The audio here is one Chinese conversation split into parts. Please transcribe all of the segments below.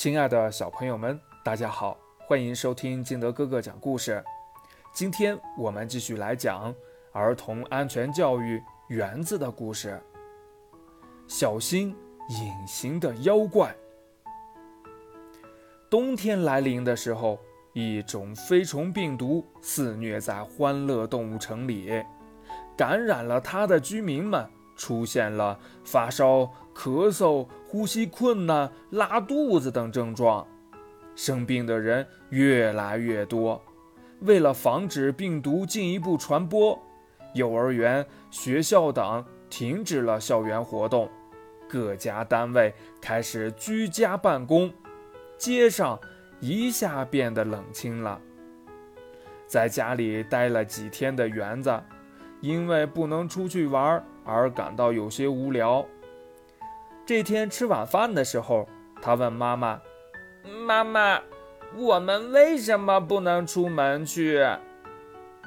亲爱的小朋友们，大家好，欢迎收听金德哥哥讲故事。今天我们继续来讲儿童安全教育园子的故事。小心隐形的妖怪。冬天来临的时候，一种飞虫病毒肆虐在欢乐动物城里，感染了它的居民们出现了发烧、咳嗽、呼吸困难、拉肚子等症状，生病的人越来越多。为了防止病毒进一步传播，幼儿园、学校等停止了校园活动，各家单位开始居家办公。街上一下变得冷清了。在家里待了几天的园子，因为不能出去玩而感到有些无聊。这天吃晚饭的时候，他问妈妈：“妈妈，我们为什么不能出门去？”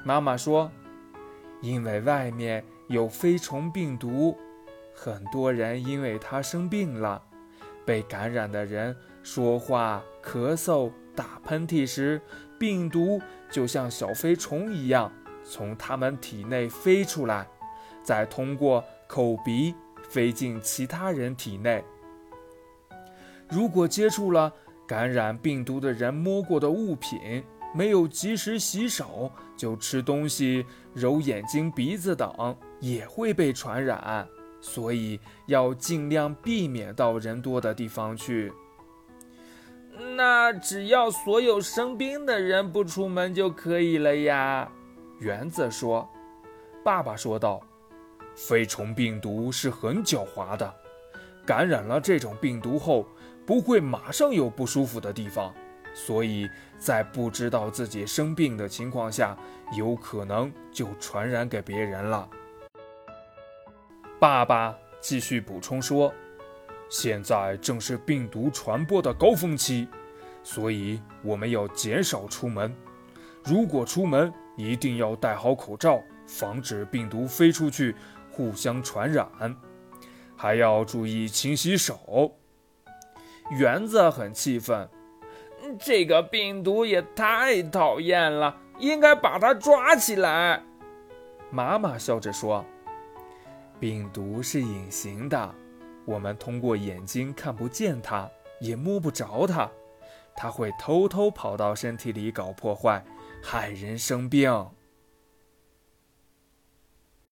妈妈说：“因为外面有飞虫病毒，很多人因为它生病了。”被感染的人说话、咳嗽、打喷嚏时，病毒就像小飞虫一样从他们体内飞出来，再通过口鼻飞进其他人体内。如果接触了感染病毒的人摸过的物品，没有及时洗手就吃东西、揉眼睛、鼻子等，也会被传染。所以要尽量避免到人多的地方去。那只要所有生病的人不出门就可以了呀。园子说：“爸爸说道，飞虫病毒是很狡猾的，感染了这种病毒后不会马上有不舒服的地方，所以在不知道自己生病的情况下，有可能就传染给别人了。”爸爸继续补充说：“现在正是病毒传播的高峰期，所以我们要减少出门。如果出门，一定要戴好口罩，防止病毒飞出去互相传染。还要注意勤洗手。”园子很气愤：“这个病毒也太讨厌了，应该把它抓起来。”妈妈笑着说。病毒是隐形的，我们通过眼睛看不见它，也摸不着它，它会偷偷跑到身体里搞破坏，害人生病。